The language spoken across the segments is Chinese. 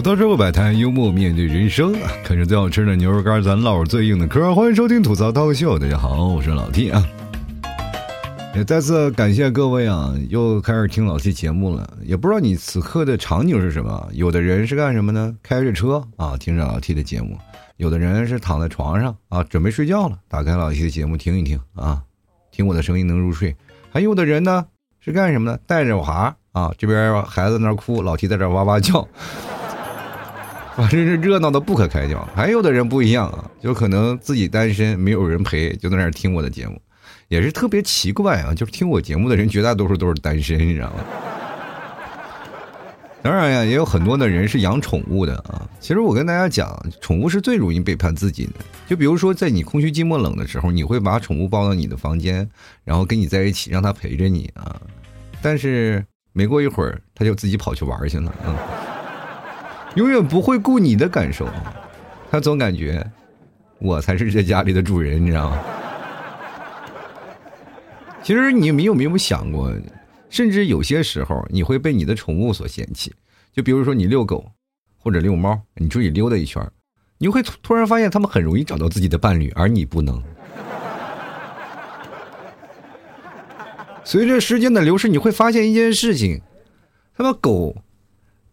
吐槽社会百态，幽默面对人生。看着最好吃的牛肉干，咱唠最硬的嗑。欢迎收听吐槽涛秀，大家好，我是老 T 啊。也再次感谢各位啊，又开始听老 T 节目了。也不知道你此刻的场景是什么？有的人是干什么呢？开着车啊，听着老 T 的节目；有的人是躺在床上啊，准备睡觉了，打开老 T 的节目听一听啊，听我的声音能入睡。还有的人呢是干什么呢？带着娃啊，这边孩子那哭，老 T 在这哇哇叫。反正是热闹的不可开交，还有的人不一样啊，就可能自己单身，没有人陪，就在那儿听我的节目，也是特别奇怪啊。就是听我节目的人，绝大多数都是单身，你知道吗？当然呀，也有很多的人是养宠物的啊。其实我跟大家讲，宠物是最容易背叛自己的。就比如说，在你空虚、寂寞、冷的时候，你会把宠物抱到你的房间，然后跟你在一起，让它陪着你啊。但是没过一会儿，它就自己跑去玩去了，嗯。永远不会顾你的感受，他总感觉我才是这家里的主人，你知道吗？其实你们有没有想过，甚至有些时候你会被你的宠物所嫌弃？就比如说你遛狗或者遛猫，你出去溜达一圈，你会突然发现他们很容易找到自己的伴侣，而你不能。随着时间的流逝，你会发现一件事情：他们狗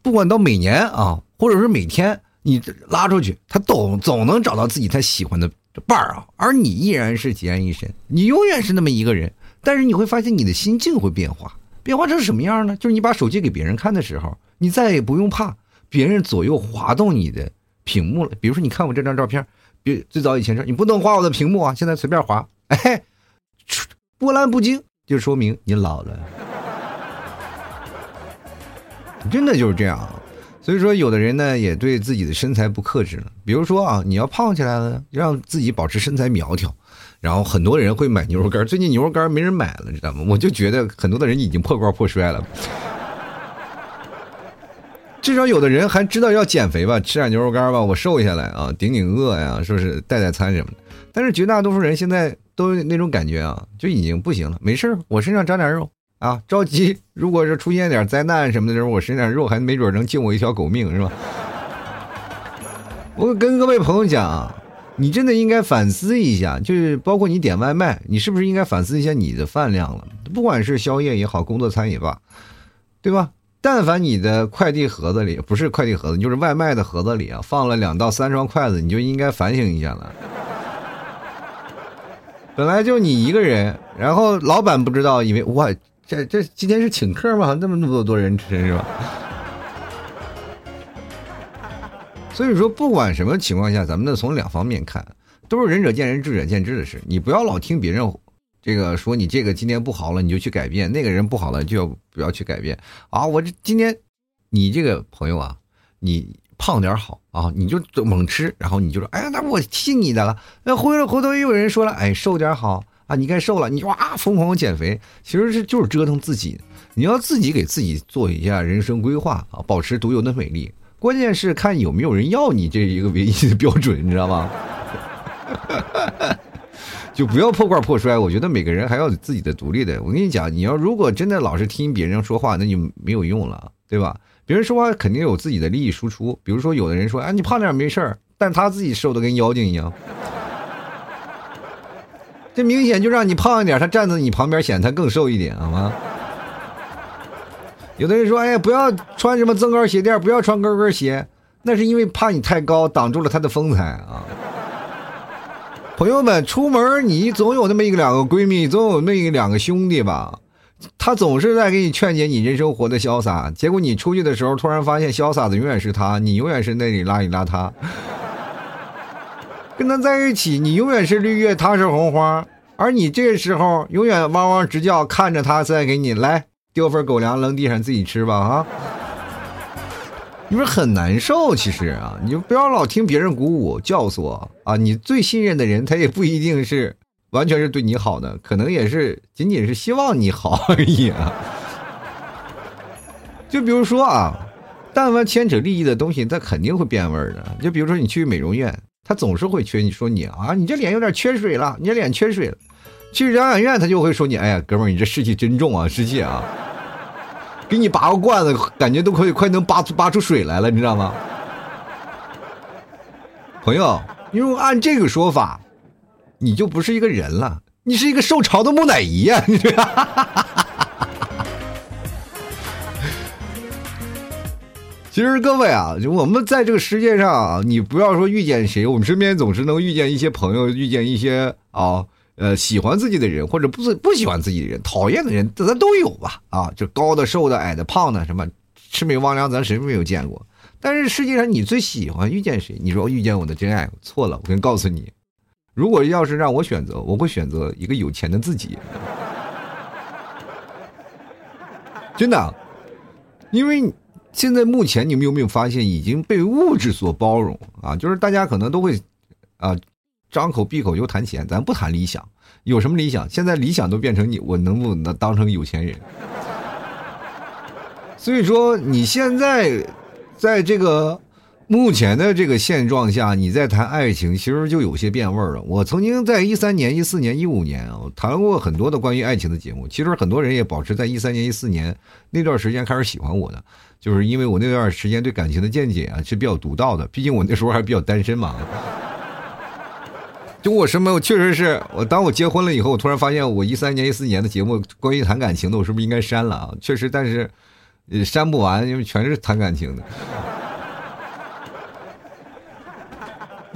不管到每年啊。或者是每天你拉出去，他总总能找到自己他喜欢的伴儿啊，而你依然是孑然一身，你永远是那么一个人。但是你会发现你的心境会变化，变化成什么样呢？就是你把手机给别人看的时候，你再也不用怕别人左右滑动你的屏幕了。比如说，你看我这张照片，别最早以前说你不能滑我的屏幕啊，现在随便滑，哎，波澜不惊，就说明你老了，真的就是这样。所以说，有的人呢也对自己的身材不克制了。比如说啊，你要胖起来了，让自己保持身材苗条，然后很多人会买牛肉干。最近牛肉干没人买了，知道吗？我就觉得很多的人已经破罐破摔了。至少有的人还知道要减肥吧，吃点牛肉干吧，我瘦下来啊，顶顶饿呀，说是代代餐什么的。但是绝大多数人现在都那种感觉啊，就已经不行了。没事我身上长点肉。啊，着急！如果是出现点灾难什么的时候，我身上肉还没准能救我一条狗命，是吧？我跟各位朋友讲啊，你真的应该反思一下，就是包括你点外卖，你是不是应该反思一下你的饭量了？不管是宵夜也好，工作餐也罢，对吧？但凡你的快递盒子里不是快递盒子，就是外卖的盒子里啊，放了两到三双筷子，你就应该反省一下了。本来就你一个人，然后老板不知道，以为哇。这这今天是请客吗？那么那么多多人吃是吧？所以说，不管什么情况下，咱们呢从两方面看，都是仁者见仁，智者见智的事。你不要老听别人这个说你这个今天不好了，你就去改变；那个人不好了，就要不要去改变啊？我这今天你这个朋友啊，你胖点好啊，你就猛吃，然后你就说，哎呀，那我听你的了。那回头回头又有人说了，哎，瘦点好。啊，你该瘦了，你哇疯狂减肥，其实是就是折腾自己。你要自己给自己做一下人生规划啊，保持独有的美丽。关键是看有没有人要你这一个唯一的标准，你知道吗？就不要破罐破摔。我觉得每个人还要自己的独立的。我跟你讲，你要如果真的老是听别人说话，那就没有用了，对吧？别人说话肯定有自己的利益输出。比如说，有的人说，哎，你胖点没事儿，但他自己瘦的跟妖精一样。这明显就让你胖一点，他站在你旁边显他更瘦一点，好吗？有的人说：“哎呀，不要穿什么增高鞋垫，不要穿高跟鞋，那是因为怕你太高，挡住了他的风采啊。”朋友们，出门你总有那么一个两个闺蜜，总有那一两个兄弟吧？他总是在给你劝解你人生活的潇洒，结果你出去的时候，突然发现潇洒的永远是他，你永远是那里邋里邋遢。跟他在一起，你永远是绿叶，他是红花，而你这时候永远汪汪直叫，看着他再给你来丢份狗粮扔地上自己吃吧啊！你说很难受，其实啊，你就不要老听别人鼓舞教唆啊！你最信任的人，他也不一定是完全是对你好的，可能也是仅仅是希望你好而已啊。就比如说啊，但凡牵扯利益的东西，它肯定会变味儿的。就比如说你去美容院。他总是会缺你说你啊你这脸有点缺水了你这脸缺水了。去疗养院他就会说你哎呀哥们你这湿气真重啊湿气啊。给你拔个罐子感觉都可以快能拔出拔出水来了你知道吗？朋友因为按这个说法你就不是一个人了你是一个受潮的木乃伊呀你这。哈哈哈哈哈其实各位啊，我们在这个世界上啊，你不要说遇见谁，我们身边总是能遇见一些朋友，遇见一些啊，呃，喜欢自己的人，或者不不喜欢自己的人，讨厌的人，咱都有吧？啊，就高的、瘦的、矮的、胖的，什么魑魅魍魉，咱谁没有见过？但是世界上你最喜欢遇见谁？你说遇见我的真爱？错了，我跟告诉你，如果要是让我选择，我会选择一个有钱的自己，真的，因为。现在目前你们有没有发现已经被物质所包容啊？就是大家可能都会，啊，张口闭口就谈钱，咱不谈理想，有什么理想？现在理想都变成你我能不能当成有钱人？所以说你现在在这个。目前的这个现状下，你在谈爱情，其实就有些变味儿了。我曾经在一三年、一四年、一五年啊，谈过很多的关于爱情的节目。其实很多人也保持在一三年、一四年那段时间开始喜欢我的，就是因为我那段时间对感情的见解啊是比较独到的。毕竟我那时候还是比较单身嘛。就我身边，我确实是我当我结婚了以后，我突然发现我一三年、一四年的节目关于谈感情的，我是不是应该删了啊？确实，但是删不完，因为全是谈感情的。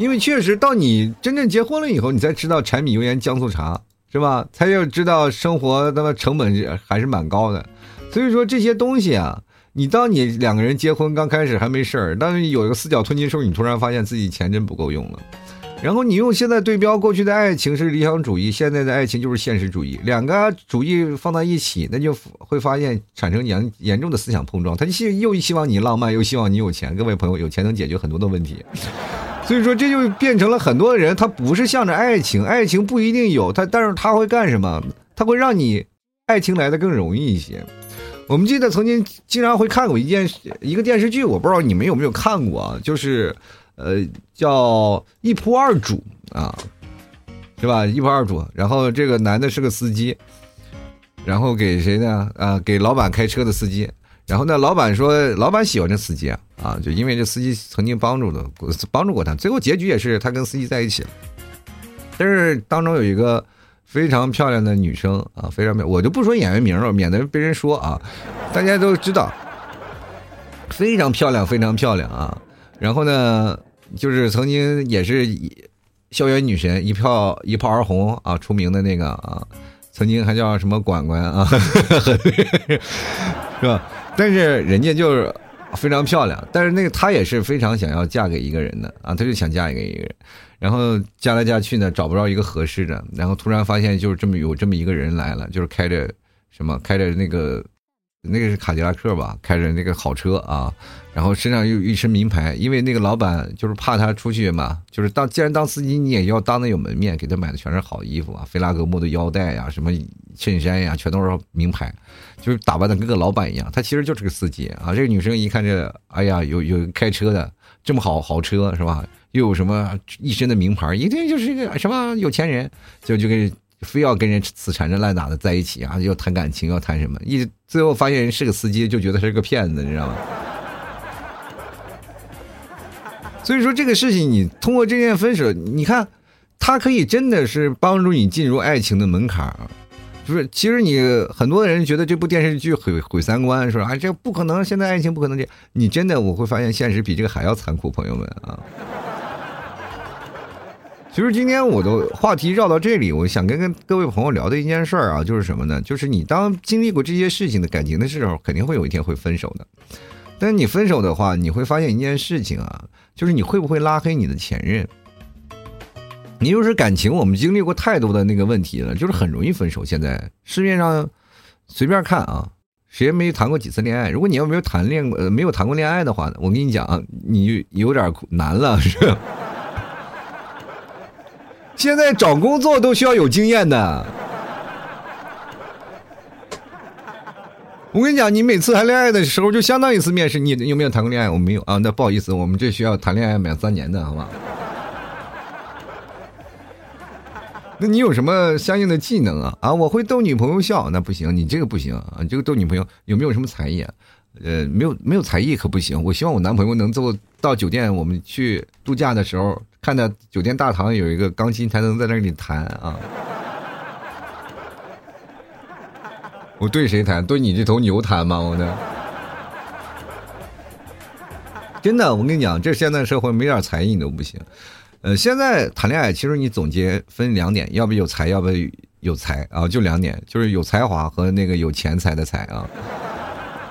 因为确实，到你真正结婚了以后，你才知道柴米油盐酱醋茶是吧？才要知道生活他妈成本还是蛮高的。所以说这些东西啊，你当你两个人结婚刚开始还没事儿，当你有一个四脚吞金兽，你突然发现自己钱真不够用了。然后你用现在对标过去的爱情是理想主义，现在的爱情就是现实主义，两个主义放在一起，那就会发现产生严严重的思想碰撞。他希又希望你浪漫，又希望你有钱。各位朋友，有钱能解决很多的问题。所以说，这就变成了很多人，他不是向着爱情，爱情不一定有他，但是他会干什么？他会让你爱情来的更容易一些。我们记得曾经经常会看过一件一个电视剧，我不知道你们有没有看过啊？就是呃，叫《一仆二主》啊，是吧？一仆二主，然后这个男的是个司机，然后给谁呢？啊，给老板开车的司机。然后呢，老板说，老板喜欢这司机啊，啊，就因为这司机曾经帮助的，帮助过他。最后结局也是他跟司机在一起了。但是当中有一个非常漂亮的女生啊，非常漂，我就不说演员名了，免得被人说啊。大家都知道，非常漂亮，非常漂亮啊。然后呢，就是曾经也是校园女神，一票一炮而红啊，出名的那个啊，曾经还叫什么管管啊，是吧？但是人家就是非常漂亮，但是那个她也是非常想要嫁给一个人的啊，她就想嫁给一个人，然后嫁来嫁去呢，找不着一个合适的，然后突然发现就是这么有这么一个人来了，就是开着什么开着那个。那个是卡迪拉克吧，开着那个好车啊，然后身上又一身名牌，因为那个老板就是怕他出去嘛，就是当既然当司机，你也要当的有门面，给他买的全是好衣服啊，菲拉格慕的腰带呀，什么衬衫呀，全都是名牌，就是打扮的跟个老板一样。他其实就是个司机啊。这个女生一看这，哎呀，有有开车的这么好豪车是吧？又有什么一身的名牌，一定就是一个什么有钱人，就就跟。非要跟人死缠着烂打的在一起啊！要谈感情，要谈什么？一最后发现人是个司机，就觉得是个骗子，你知道吗？所以说这个事情，你通过这件分手，你看，他可以真的是帮助你进入爱情的门槛儿。就是其实你很多人觉得这部电视剧毁毁三观，说啊这不可能，现在爱情不可能这。你真的我会发现现实比这个还要残酷，朋友们啊。其实今天我的话题绕到这里，我想跟跟各位朋友聊的一件事儿啊，就是什么呢？就是你当经历过这些事情的感情的时候，肯定会有一天会分手的。但是你分手的话，你会发现一件事情啊，就是你会不会拉黑你的前任？你就是感情，我们经历过太多的那个问题了，就是很容易分手。现在市面上随便看啊，谁没谈过几次恋爱？如果你要没有谈恋呃没有谈过恋爱的话，我跟你讲啊，你有点难了，是吧？现在找工作都需要有经验的。我跟你讲，你每次谈恋爱的时候就相当于一次面试。你有没有谈过恋爱？我没有啊。那不好意思，我们这需要谈恋爱满三年的，好吧？那你有什么相应的技能啊？啊，我会逗女朋友笑，那不行，你这个不行啊。你这个逗女朋友有没有什么才艺？啊？呃，没有，没有才艺可不行。我希望我男朋友能做到酒店，我们去度假的时候。看到酒店大堂有一个钢琴，才能在那里弹啊。我对谁弹？对你这头牛弹吗？我的，真的，我跟你讲，这现在社会没点才艺你都不行。呃，现在谈恋爱，其实你总结分两点，要不有才，要不有才啊，就两点，就是有才华和那个有钱财的财啊。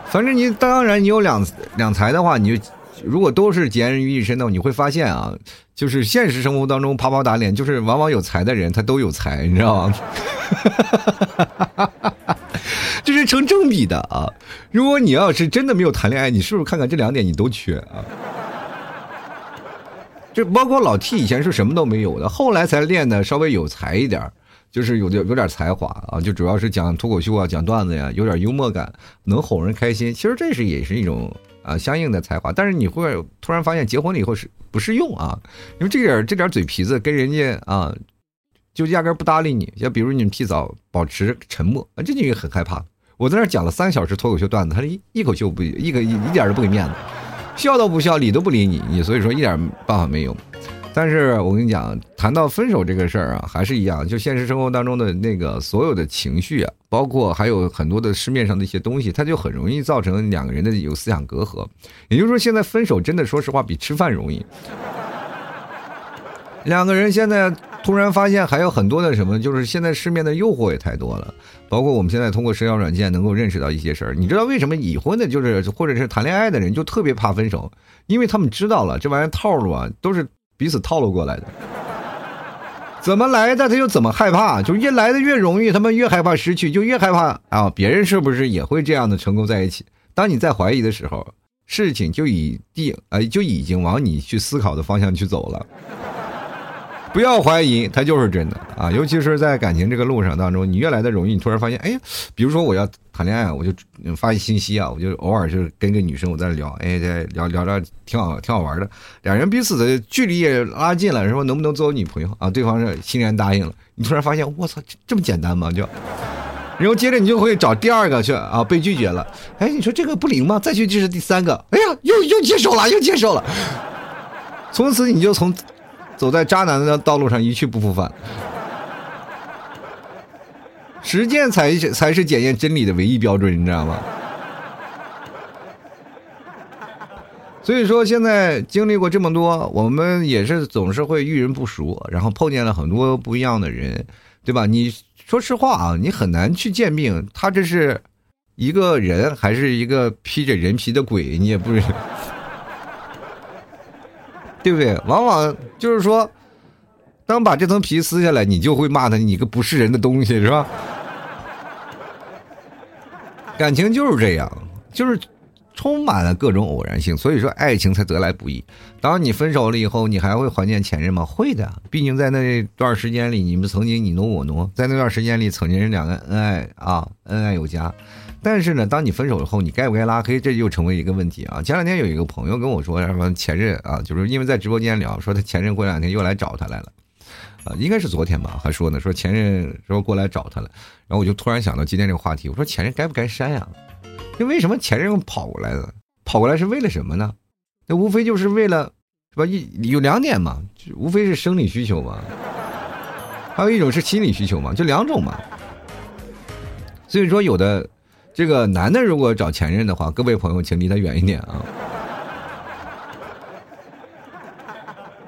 反正你当然你有两两才的话，你就如果都是集人于一身的，你会发现啊，就是现实生活当中啪啪打脸，就是往往有才的人他都有才，你知道吗？这是成正比的啊！如果你要是真的没有谈恋爱，你是不是看看这两点你都缺啊？这包括老 T 以前是什么都没有的，后来才练的稍微有才一点就是有点有点才华啊，就主要是讲脱口秀啊，讲段子呀，有点幽默感，能哄人开心。其实这是也是一种啊相应的才华，但是你会突然发现结婚了以后是不适用啊？因为这点这点嘴皮子跟人家啊。就压根不搭理你，像比如你们提早保持沉默啊，这就也很害怕。我在那讲了三小时脱口秀段子，他一一口气不一个一一点都不给面子，笑都不笑，理都不理你，你所以说一点办法没有。但是我跟你讲，谈到分手这个事儿啊，还是一样，就现实生活当中的那个所有的情绪啊，包括还有很多的市面上的一些东西，它就很容易造成两个人的有思想隔阂。也就是说，现在分手真的说实话比吃饭容易。两个人现在。突然发现还有很多的什么，就是现在市面的诱惑也太多了，包括我们现在通过社交软件能够认识到一些事儿。你知道为什么已婚的，就是或者是谈恋爱的人就特别怕分手？因为他们知道了这玩意儿套路啊，都是彼此套路过来的。怎么来的他就怎么害怕，就越来的越容易，他们越害怕失去，就越害怕啊！别人是不是也会这样的成功在一起？当你在怀疑的时候，事情就已定，呃，就已经往你去思考的方向去走了。不要怀疑，他就是真的啊！尤其是在感情这个路上当中，你越来的容易，你突然发现，哎呀，比如说我要谈恋爱，我就发一信息啊，我就偶尔就是跟个女生我在聊，哎，在聊聊着挺好，挺好玩的，两人彼此的距离也拉近了，说能不能做我女朋友啊？对方是欣然答应了。你突然发现，我操，这么简单吗？就，然后接着你就会找第二个去啊，被拒绝了，哎，你说这个不灵吗？再去就是第三个，哎呀，又又接受了，又接受了，从此你就从。走在渣男的道路上一去不复返，实践才是才是检验真理的唯一标准，你知道吗？所以说，现在经历过这么多，我们也是总是会遇人不熟，然后碰见了很多不一样的人，对吧？你说实话啊，你很难去鉴定他这是一个人还是一个披着人皮的鬼，你也不是。对不对？往往就是说，当把这层皮撕下来，你就会骂他，你个不是人的东西，是吧？感情就是这样，就是充满了各种偶然性，所以说爱情才得来不易。当你分手了以后，你还会怀念前任吗？会的，毕竟在那段时间里，你们曾经你侬我侬，在那段时间里，曾经两个恩爱啊，恩爱有加。但是呢，当你分手以后，你该不该拉黑，这就成为一个问题啊！前两天有一个朋友跟我说，什么前任啊，就是因为在直播间聊，说他前任过两天又来找他来了，啊，应该是昨天吧，还说呢，说前任说过来找他了，然后我就突然想到今天这个话题，我说前任该不该删呀？那为什么前任跑过来了？跑过来是为了什么呢？那无非就是为了，是吧？一有两点嘛，无非是生理需求嘛，还有一种是心理需求嘛，就两种嘛。所以说有的。这个男的如果找前任的话，各位朋友请离他远一点啊，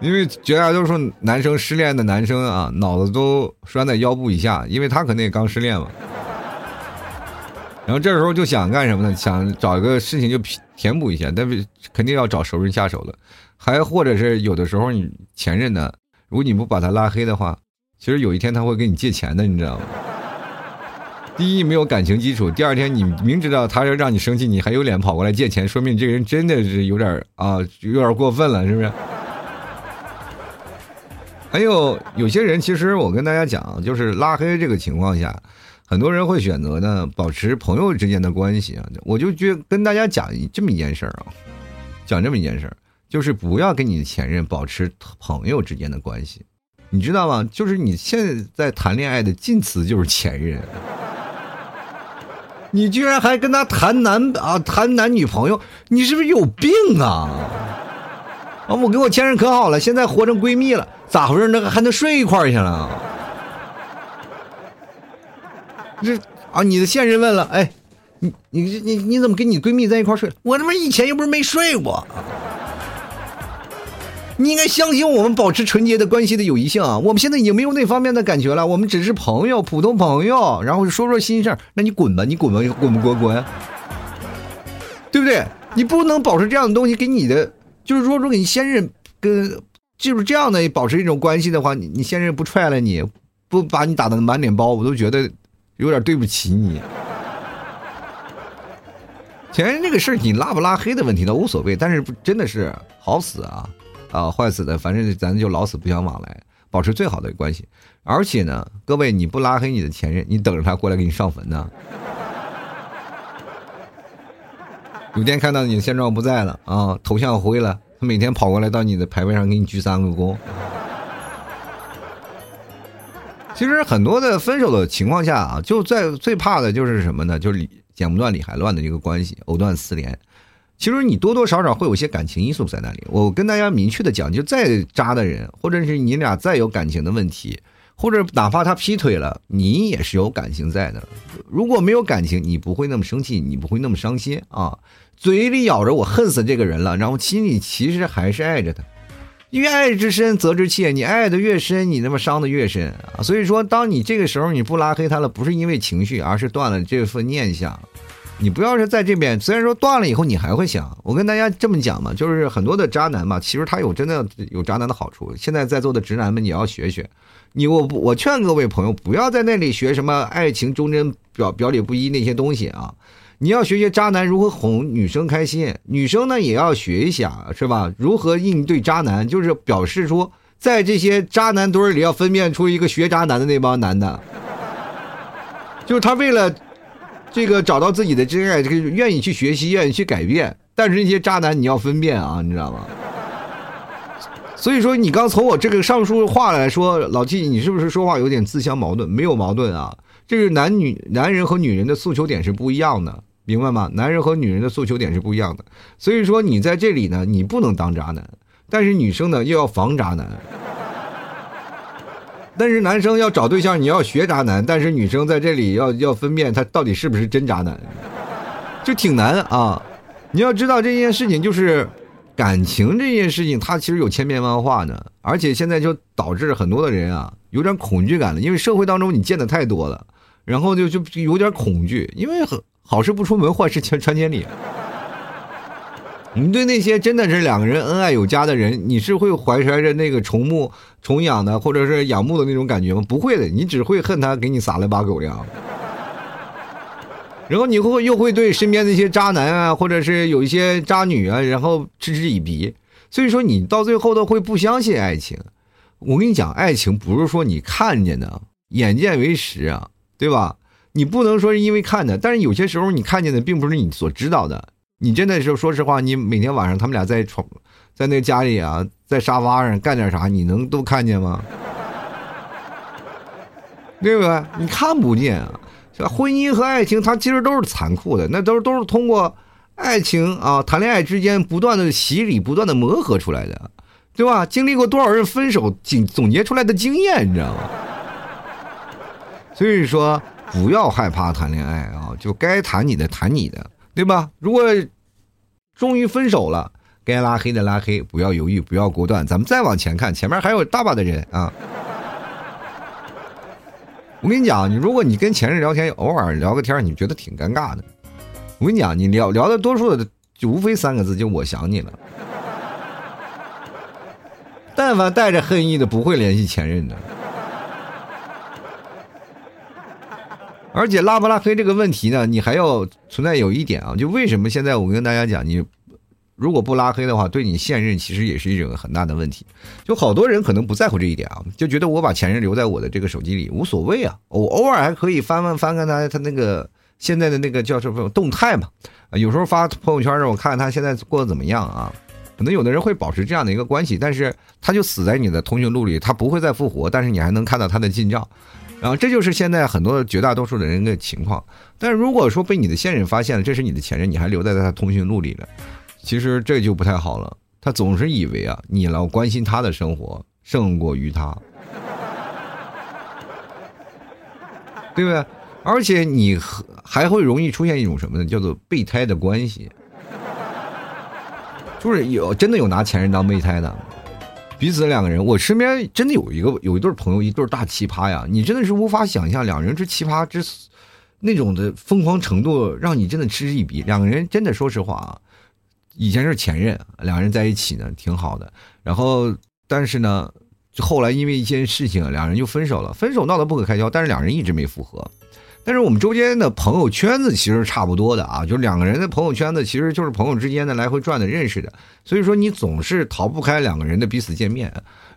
因为绝大多数男生失恋的男生啊，脑子都拴在腰部以下，因为他可能也刚失恋嘛，然后这时候就想干什么呢？想找一个事情就填补一下，但是肯定要找熟人下手了，还或者是有的时候你前任呢，如果你不把他拉黑的话，其实有一天他会跟你借钱的，你知道吗？第一没有感情基础，第二天你明知道他要让你生气，你还有脸跑过来借钱，说明你这个人真的是有点啊，有点过分了，是不是？还有有些人，其实我跟大家讲，就是拉黑这个情况下，很多人会选择呢保持朋友之间的关系啊。我就觉跟大家讲这么一件事儿啊，讲这么一件事儿，就是不要跟你的前任保持朋友之间的关系，你知道吗？就是你现在谈恋爱的近词就是前任。你居然还跟他谈男啊谈男女朋友，你是不是有病啊？啊，我跟我前任可好了，现在活成闺蜜了，咋回事？那还能睡一块儿去了？这啊，你的现任问了，哎，你你你你怎么跟你闺蜜在一块睡？我他妈以前又不是没睡过。你应该相信我们保持纯洁的关系的友谊性啊！我们现在已经没有那方面的感觉了，我们只是朋友，普通朋友，然后说说心事儿。那你滚吧，你滚吧，滚不滚滚？对不对？你不能保持这样的东西给你的，就是说，如果你现任跟就是这样的保持一种关系的话，你你现任不踹了你，不把你打的满脸包，我都觉得有点对不起你。前任这个事儿，你拉不拉黑的问题倒无所谓，但是真的是好死啊！啊，坏死的，反正咱就老死不相往来，保持最好的关系。而且呢，各位，你不拉黑你的前任，你等着他过来给你上坟呢。有天看到你的现状不在了啊，头像灰了，他每天跑过来到你的牌位上给你鞠三个躬。其实很多的分手的情况下啊，就在最怕的就是什么呢？就是剪不断理还乱的一个关系，藕断丝连。其实你多多少少会有些感情因素在那里。我跟大家明确的讲，就再渣的人，或者是你俩再有感情的问题，或者哪怕他劈腿了，你也是有感情在的。如果没有感情，你不会那么生气，你不会那么伤心啊。嘴里咬着我恨死这个人了，然后心里其实还是爱着他。因为爱之深责之切，你爱的越深，你那么伤的越深啊。所以说，当你这个时候你不拉黑他了，不是因为情绪，而是断了这份念想。你不要是在这边，虽然说断了以后你还会想，我跟大家这么讲嘛，就是很多的渣男嘛，其实他有真的有渣男的好处。现在在座的直男们，你要学学。你我我劝各位朋友不要在那里学什么爱情忠贞表表里不一那些东西啊，你要学学渣男如何哄女生开心，女生呢也要学一下，是吧？如何应对渣男，就是表示出在这些渣男堆里要分辨出一个学渣男的那帮男的，就是他为了。这个找到自己的真爱，这个愿意去学习，愿意去改变，但是那些渣男你要分辨啊，你知道吗？所以说，你刚从我这个上述话来说，老季你是不是说话有点自相矛盾？没有矛盾啊，这是男女男人和女人的诉求点是不一样的，明白吗？男人和女人的诉求点是不一样的，所以说你在这里呢，你不能当渣男，但是女生呢又要防渣男。但是男生要找对象，你要学渣男；但是女生在这里要要分辨他到底是不是真渣男，就挺难啊！你要知道这件事情，就是感情这件事情，它其实有千变万化的，而且现在就导致很多的人啊有点恐惧感了，因为社会当中你见的太多了，然后就就有点恐惧，因为好事不出门，坏事传传千里。你对那些真的是两个人恩爱有加的人，你是会怀揣着那个崇慕、崇仰的，或者是仰慕的那种感觉吗？不会的，你只会恨他给你撒了把狗粮。然后你会又会对身边那些渣男啊，或者是有一些渣女啊，然后嗤之以鼻。所以说，你到最后都会不相信爱情。我跟你讲，爱情不是说你看见的，眼见为实啊，对吧？你不能说是因为看的，但是有些时候你看见的并不是你所知道的。你真的是说实话，你每天晚上他们俩在床，在那个家里啊，在沙发上干点啥，你能都看见吗？对不对？你看不见啊。婚姻和爱情，它其实都是残酷的，那都都是通过爱情啊，谈恋爱之间不断的洗礼、不断的磨合出来的，对吧？经历过多少人分手，总总结出来的经验，你知道吗？所以说，不要害怕谈恋爱啊，就该谈你的，谈你的。对吧？如果终于分手了，该拉黑的拉黑，不要犹豫，不要果断，咱们再往前看，前面还有大把的人啊！我跟你讲，你如果你跟前任聊天，偶尔聊个天，你觉得挺尴尬的。我跟你讲，你聊聊的多数的就无非三个字，就我想你了。但凡带着恨意的，不会联系前任的。而且拉不拉黑这个问题呢，你还要存在有一点啊，就为什么现在我跟大家讲，你如果不拉黑的话，对你现任其实也是一种很大的问题。就好多人可能不在乎这一点啊，就觉得我把前任留在我的这个手机里无所谓啊，我偶尔还可以翻翻翻看他他那个现在的那个叫什么动态嘛，有时候发朋友圈让我看看他现在过得怎么样啊。可能有的人会保持这样的一个关系，但是他就死在你的通讯录里，他不会再复活，但是你还能看到他的近照。然后这就是现在很多绝大多数的人的情况，但是如果说被你的现任发现了这是你的前任，你还留在他通讯录里了，其实这就不太好了。他总是以为啊，你老关心他的生活胜过于他，对不对？而且你还会容易出现一种什么呢？叫做备胎的关系，就是有真的有拿前任当备胎的，彼此两个人，我身边真的有一个有一对朋友，一对大奇葩呀！你真的是无法想象两人之奇葩之那种的疯狂程度，让你真的嗤之以鼻。两个人真的说实话啊。以前是前任，两人在一起呢，挺好的。然后，但是呢，后来因为一件事情，两人就分手了。分手闹得不可开交，但是两人一直没复合。但是我们周间的朋友圈子其实差不多的啊，就两个人的朋友圈子其实就是朋友之间的来回转的认识的。所以说，你总是逃不开两个人的彼此见面。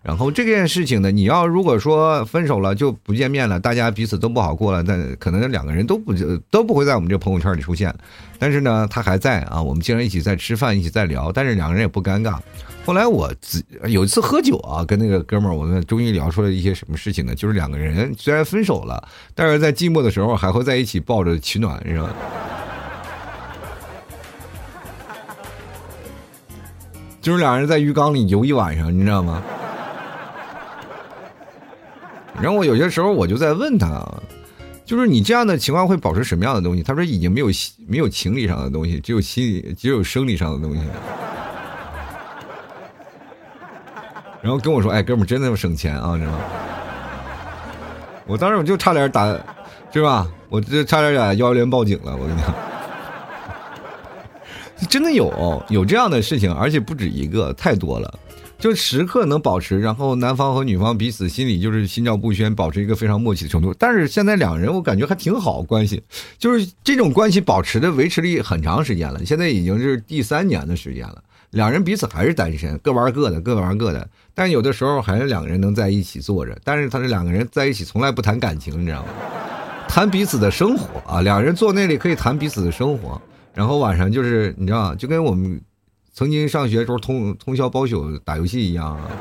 然后这件事情呢，你要如果说分手了就不见面了，大家彼此都不好过了，那可能两个人都不都不会在我们这个朋友圈里出现。但是呢，他还在啊，我们经常一起在吃饭，一起在聊，但是两个人也不尴尬。后来我自有一次喝酒啊，跟那个哥们儿，我们终于聊出了一些什么事情呢？就是两个人虽然分手了，但是在寂寞的时候还会在一起抱着取暖，是吧？就是两人在浴缸里游一晚上，你知道吗？然后我有些时候我就在问他，就是你这样的情况会保持什么样的东西？他说已经没有没有情理上的东西，只有心理，只有生理上的东西。然后跟我说：“哎，哥们，真的要省钱啊，你知道吗？”我当时我就差点打，是吧？我就差点打幺幺零报警了。我跟你讲，真的有有这样的事情，而且不止一个，太多了。就时刻能保持，然后男方和女方彼此心里就是心照不宣，保持一个非常默契的程度。但是现在两人我感觉还挺好关系，就是这种关系保持的维持了很长时间了，现在已经是第三年的时间了。两人彼此还是单身，各玩各的，各玩各的。但有的时候还是两个人能在一起坐着，但是他这两个人在一起从来不谈感情，你知道吗？谈彼此的生活啊，两人坐那里可以谈彼此的生活，然后晚上就是你知道就跟我们。曾经上学时候通通宵包宿打游戏一样啊，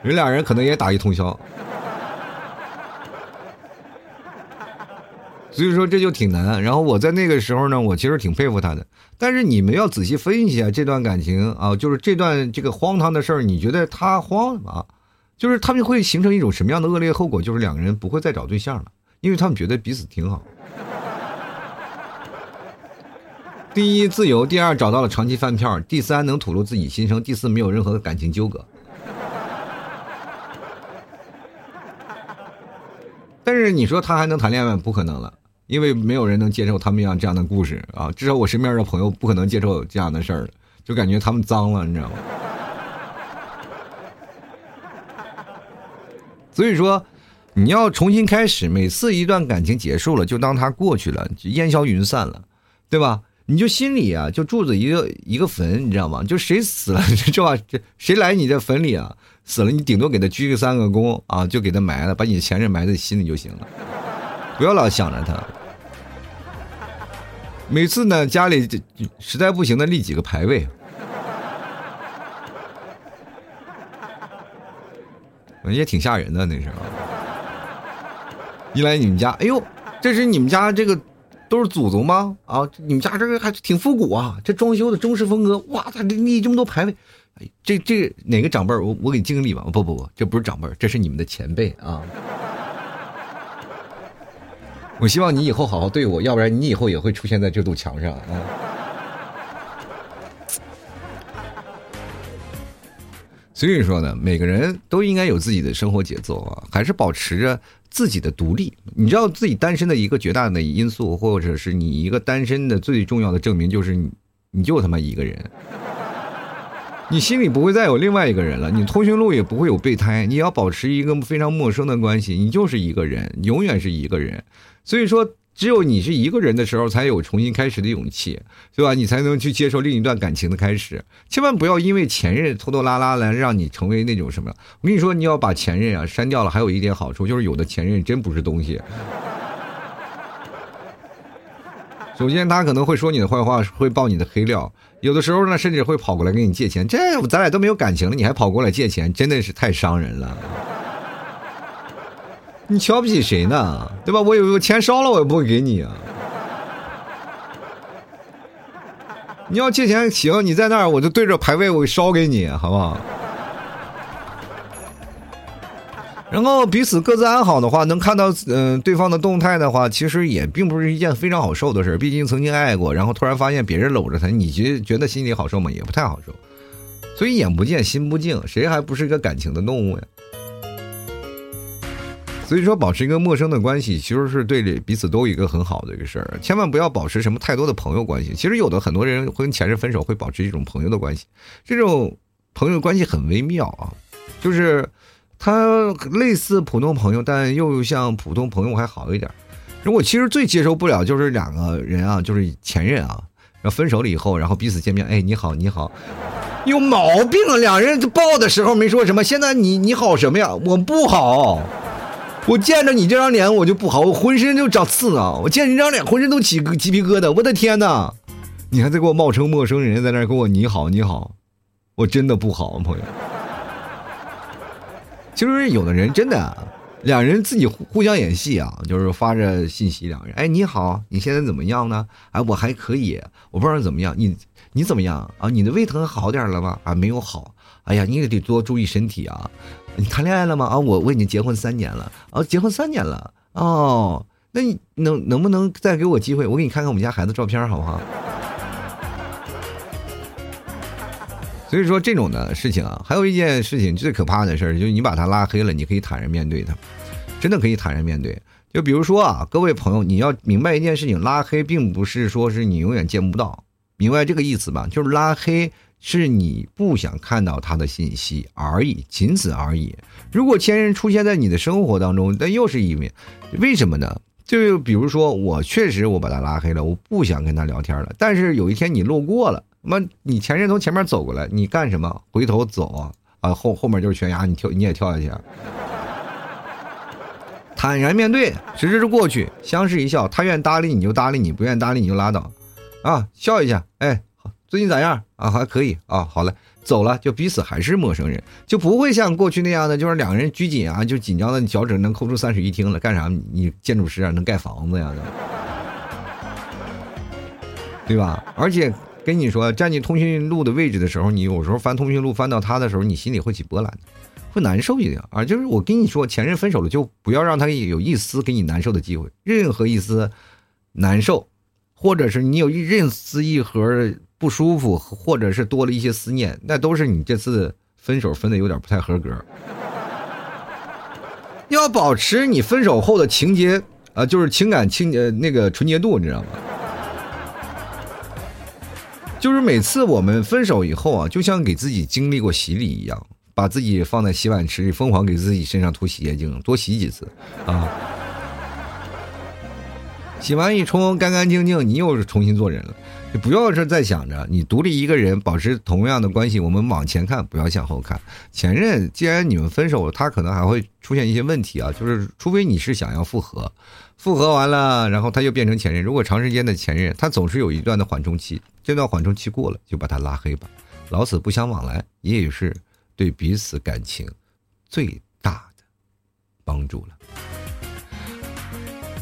人俩人可能也打一通宵，所以说这就挺难。然后我在那个时候呢，我其实挺佩服他的。但是你们要仔细分析啊，这段感情啊，就是这段这个荒唐的事儿，你觉得他荒吗？就是他们会形成一种什么样的恶劣后果？就是两个人不会再找对象了，因为他们觉得彼此挺好。第一，自由；第二，找到了长期饭票；第三，能吐露自己心声；第四，没有任何的感情纠葛。但是你说他还能谈恋爱？不可能了，因为没有人能接受他们样这样的故事啊！至少我身边的朋友不可能接受这样的事儿，就感觉他们脏了，你知道吗？所以说，你要重新开始，每次一段感情结束了，就当它过去了，烟消云散了，对吧？你就心里啊，就住着一个一个坟，你知道吗？就谁死了，是吧？这谁来你这坟里啊？死了，你顶多给他鞠个三个躬啊，就给他埋了，把你前任埋在心里就行了，不要老想着他。每次呢，家里实在不行的立几个牌位，也挺吓人的那时候。一来你们家，哎呦，这是你们家这个。都是祖宗吗？啊，你们家这个还挺复古啊！这装修的中式风格，哇，他立这么多牌位，这这哪个长辈我我给你敬个礼吧。不不不，这不是长辈这是你们的前辈啊！我希望你以后好好对我，要不然你以后也会出现在这堵墙上啊！所以说呢，每个人都应该有自己的生活节奏啊，还是保持着。自己的独立，你知道自己单身的一个绝大的因素，或者是你一个单身的最重要的证明，就是你，你就他妈一个人，你心里不会再有另外一个人了，你通讯录也不会有备胎，你要保持一个非常陌生的关系，你就是一个人，永远是一个人，所以说。只有你是一个人的时候，才有重新开始的勇气，对吧？你才能去接受另一段感情的开始。千万不要因为前任拖拖拉拉来让你成为那种什么。我跟你说，你要把前任啊删掉了，还有一点好处，就是有的前任真不是东西。首先，他可能会说你的坏话，会爆你的黑料。有的时候呢，甚至会跑过来跟你借钱。这咱俩都没有感情了，你还跑过来借钱，真的是太伤人了。你瞧不起谁呢？对吧？我有钱烧了，我也不会给你啊。你要借钱行，你在那儿我就对着排位我烧给你，好不好？然后彼此各自安好的话，能看到嗯对方的动态的话，其实也并不是一件非常好受的事毕竟曾经爱过，然后突然发现别人搂着他，你觉觉得心里好受吗？也不太好受。所以眼不见心不静，谁还不是一个感情的动物呀？所以说，保持一个陌生的关系，其实是对彼此都一个很好的一个事儿。千万不要保持什么太多的朋友关系。其实有的很多人会跟前任分手，会保持一种朋友的关系。这种朋友关系很微妙啊，就是他类似普通朋友，但又像普通朋友还好一点。如果其实最接受不了就是两个人啊，就是前任啊，然后分手了以后，然后彼此见面，哎，你好，你好。有毛病啊！两人抱的时候没说什么，现在你你好什么呀？我不好，我见着你这张脸我就不好，我浑身就长刺呢。我见你这张脸浑身都起鸡皮疙瘩，我的天哪！你还在给我冒充陌生人，在那给我你好你好，我真的不好，朋友。其实有的人真的，两人自己互相演戏啊，就是发着信息，两人，哎，你好，你现在怎么样呢？哎，我还可以，我不知道怎么样，你。你怎么样啊？你的胃疼好点了吗？啊，没有好。哎呀，你也得多注意身体啊。你谈恋爱了吗？啊，我我已经结婚三年了。啊，结婚三年了。哦，那你能能不能再给我机会？我给你看看我们家孩子照片，好不好？所以说这种的事情啊，还有一件事情最可怕的事儿，就是你把他拉黑了，你可以坦然面对他，真的可以坦然面对。就比如说啊，各位朋友，你要明白一件事情，拉黑并不是说是你永远见不到。明白这个意思吧？就是拉黑是你不想看到他的信息而已，仅此而已。如果前任出现在你的生活当中，那又是因为为什么呢？就比如说，我确实我把他拉黑了，我不想跟他聊天了。但是有一天你路过了，那你前任从前面走过来，你干什么？回头走啊啊，后后面就是悬崖，你跳你也跳下去。坦然面对，直至过去，相视一笑，他愿搭理你就搭理你，不愿搭理你就拉倒。啊，笑一下，哎，最近咋样啊？还可以啊，好了，走了，就彼此还是陌生人，就不会像过去那样的，就是两个人拘谨啊，就紧张的脚趾能抠出三室一厅了，干啥？你建筑师啊，能盖房子呀？对吧？而且跟你说，占你通讯录的位置的时候，你有时候翻通讯录翻到他的时候，你心里会起波澜，会难受一点啊。就是我跟你说，前任分手了，就不要让他有一丝给你难受的机会，任何一丝难受。或者是你有一任丝一盒不舒服，或者是多了一些思念，那都是你这次分手分的有点不太合格。要保持你分手后的情节啊，就是情感清呃那个纯洁度，你知道吗？就是每次我们分手以后啊，就像给自己经历过洗礼一样，把自己放在洗碗池里，疯狂给自己身上涂洗洁精，多洗几次啊。洗完一冲干干净净，你又是重新做人了。就不要是再想着你独立一个人保持同样的关系，我们往前看，不要向后看。前任既然你们分手了，他可能还会出现一些问题啊，就是除非你是想要复合，复合完了，然后他又变成前任。如果长时间的前任，他总是有一段的缓冲期，这段缓冲期过了，就把他拉黑吧，老死不相往来，也许是对彼此感情最大的帮助了。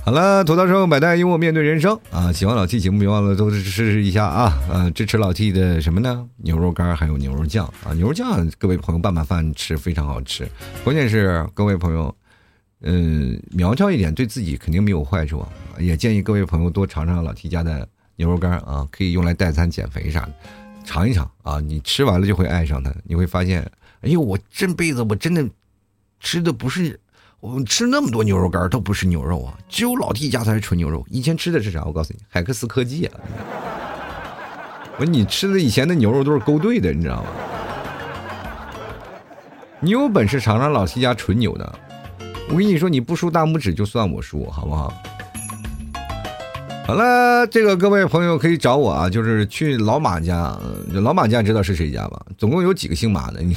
好了，吐槽生活百态，幽默面对人生啊！喜欢老 T 节目，别忘了多支持一下啊！呃，支持老 T 的什么呢？牛肉干还有牛肉酱啊！牛肉酱，各位朋友拌拌饭吃非常好吃。关键是各位朋友，嗯，苗条一点对自己肯定没有坏处。也建议各位朋友多尝尝老 T 家的牛肉干啊，可以用来代餐、减肥啥的，尝一尝啊！你吃完了就会爱上它，你会发现，哎呦，我这辈子我真的吃的不是。我们吃那么多牛肉干都不是牛肉啊，只有老 T 家才是纯牛肉。以前吃的是啥？我告诉你，海克斯科技啊。我说你吃的以前的牛肉都是勾兑的，你知道吗？你有本事尝尝老 T 家纯牛的。我跟你说，你不输大拇指就算我输，好不好？好了，这个各位朋友可以找我啊，就是去老马家。老马家知道是谁家吧？总共有几个姓马的？你。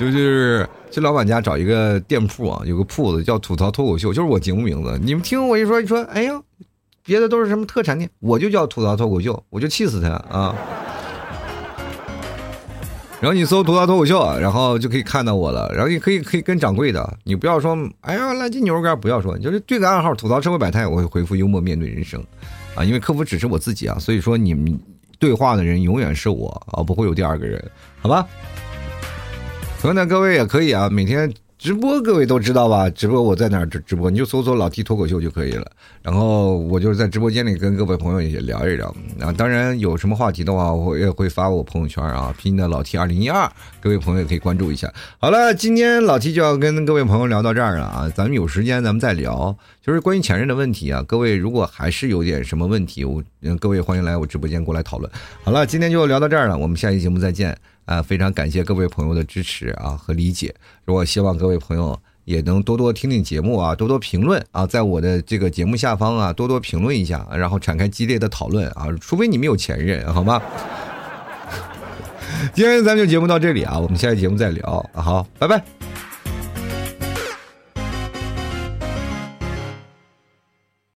就是去老板家找一个店铺啊，有个铺子叫吐槽脱口秀，就是我节目名字。你们听我一说，你说，哎呀，别的都是什么特产店，我就叫吐槽脱口秀，我就气死他啊！然后你搜吐槽脱口秀，然后就可以看到我了。然后你可以可以跟掌柜的，你不要说哎呀垃圾牛肉干，不要说，就是对个暗号吐槽社会百态，我会回复幽默面对人生，啊，因为客服只是我自己啊，所以说你们对话的人永远是我啊，不会有第二个人，好吧？同样的各位也可以啊，每天。直播各位都知道吧？直播我在哪儿直直播，你就搜索老 T 脱口秀就可以了。然后我就是在直播间里跟各位朋友也聊一聊。啊，当然有什么话题的话，我也会发我朋友圈啊，拼音的老 T 二零一二，各位朋友也可以关注一下。好了，今天老 T 就要跟各位朋友聊到这儿了啊，咱们有时间咱们再聊，就是关于前任的问题啊。各位如果还是有点什么问题，我各位欢迎来我直播间过来讨论。好了，今天就聊到这儿了，我们下期节目再见。啊，非常感谢各位朋友的支持啊和理解。如果希望各位朋友也能多多听听节目啊，多多评论啊，在我的这个节目下方啊，多多评论一下，然后展开激烈的讨论啊。除非你们有前任，好吗？今天咱们就节目到这里啊，我们下期节目再聊。好，拜拜。